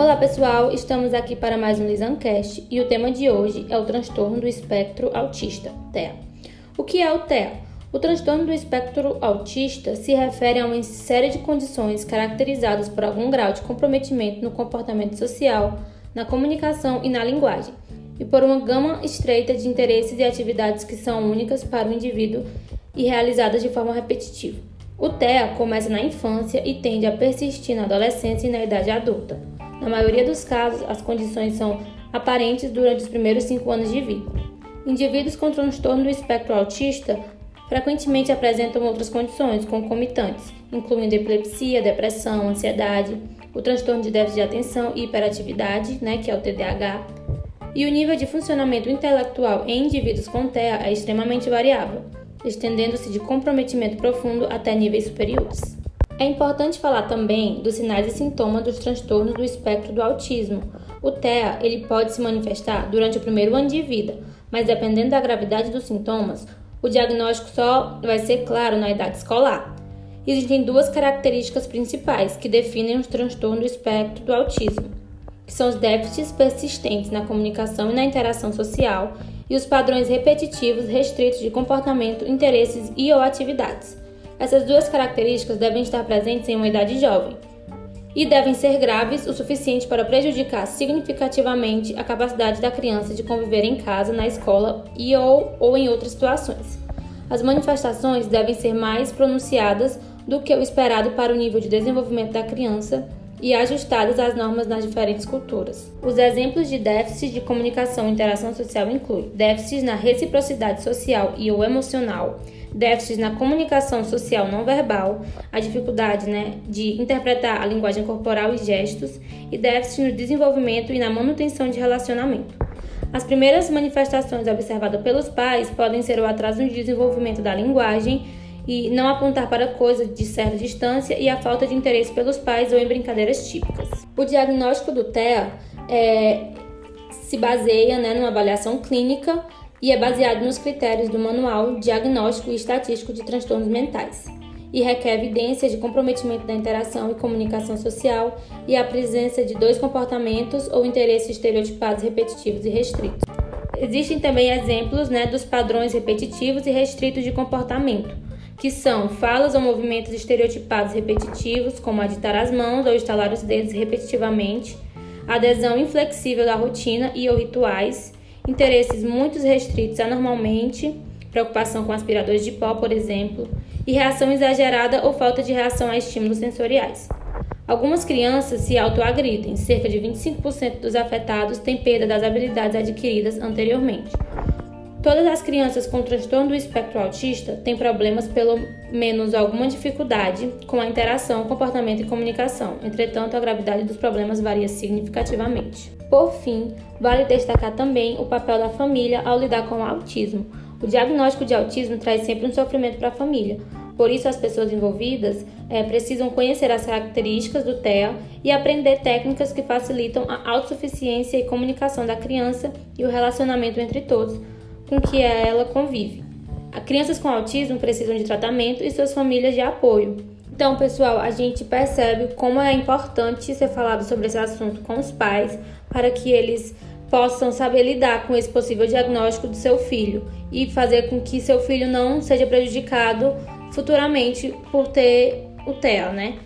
Olá pessoal, estamos aqui para mais um Lisancast e o tema de hoje é o transtorno do espectro autista, TEA. O que é o TEA? O transtorno do espectro autista se refere a uma série de condições caracterizadas por algum grau de comprometimento no comportamento social, na comunicação e na linguagem, e por uma gama estreita de interesses e atividades que são únicas para o indivíduo e realizadas de forma repetitiva. O TEA começa na infância e tende a persistir na adolescência e na idade adulta. Na maioria dos casos, as condições são aparentes durante os primeiros cinco anos de vida. Indivíduos com transtorno do espectro autista frequentemente apresentam outras condições concomitantes, incluindo epilepsia, depressão, ansiedade, o transtorno de déficit de atenção e hiperatividade, né, que é o TDAH. E o nível de funcionamento intelectual em indivíduos com TEA é extremamente variável, estendendo-se de comprometimento profundo até níveis superiores. É importante falar também dos sinais e sintomas dos transtornos do espectro do autismo. O TEA ele pode se manifestar durante o primeiro ano de vida, mas dependendo da gravidade dos sintomas, o diagnóstico só vai ser claro na idade escolar. Existem duas características principais que definem os transtornos do espectro do autismo, que são os déficits persistentes na comunicação e na interação social e os padrões repetitivos restritos de comportamento, interesses e ou atividades. Essas duas características devem estar presentes em uma idade jovem e devem ser graves o suficiente para prejudicar significativamente a capacidade da criança de conviver em casa, na escola e ou, ou em outras situações. As manifestações devem ser mais pronunciadas do que o esperado para o nível de desenvolvimento da criança e ajustadas às normas nas diferentes culturas. Os exemplos de déficits de comunicação e interação social incluem déficits na reciprocidade social e ou emocional, déficits na comunicação social não verbal, a dificuldade né, de interpretar a linguagem corporal e gestos, e déficits no desenvolvimento e na manutenção de relacionamento. As primeiras manifestações observadas pelos pais podem ser o atraso no desenvolvimento da linguagem, e não apontar para coisas de certa distância e a falta de interesse pelos pais ou em brincadeiras típicas. O diagnóstico do TEA é, se baseia né, numa avaliação clínica e é baseado nos critérios do Manual Diagnóstico e Estatístico de Transtornos Mentais e requer evidências de comprometimento da interação e comunicação social e a presença de dois comportamentos ou interesses estereotipados repetitivos e restritos. Existem também exemplos né, dos padrões repetitivos e restritos de comportamento, que são falas ou movimentos estereotipados repetitivos, como aditar as mãos ou estalar os dedos repetitivamente, adesão inflexível da rotina e ou rituais, interesses muito restritos anormalmente, preocupação com aspiradores de pó, por exemplo, e reação exagerada ou falta de reação a estímulos sensoriais. Algumas crianças se autoagridem, cerca de 25% dos afetados têm perda das habilidades adquiridas anteriormente. Todas as crianças com transtorno do espectro autista têm problemas, pelo menos alguma dificuldade, com a interação, comportamento e comunicação. Entretanto, a gravidade dos problemas varia significativamente. Por fim, vale destacar também o papel da família ao lidar com o autismo. O diagnóstico de autismo traz sempre um sofrimento para a família. Por isso, as pessoas envolvidas é, precisam conhecer as características do TEA e aprender técnicas que facilitam a autossuficiência e comunicação da criança e o relacionamento entre todos com que ela convive. As crianças com autismo precisam de tratamento e suas famílias de apoio. Então, pessoal, a gente percebe como é importante ser falado sobre esse assunto com os pais para que eles possam saber lidar com esse possível diagnóstico do seu filho e fazer com que seu filho não seja prejudicado futuramente por ter o TEA, né?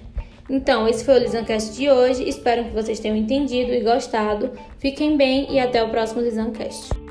Então, esse foi o Lisancast de hoje. Espero que vocês tenham entendido e gostado. Fiquem bem e até o próximo Lisancast.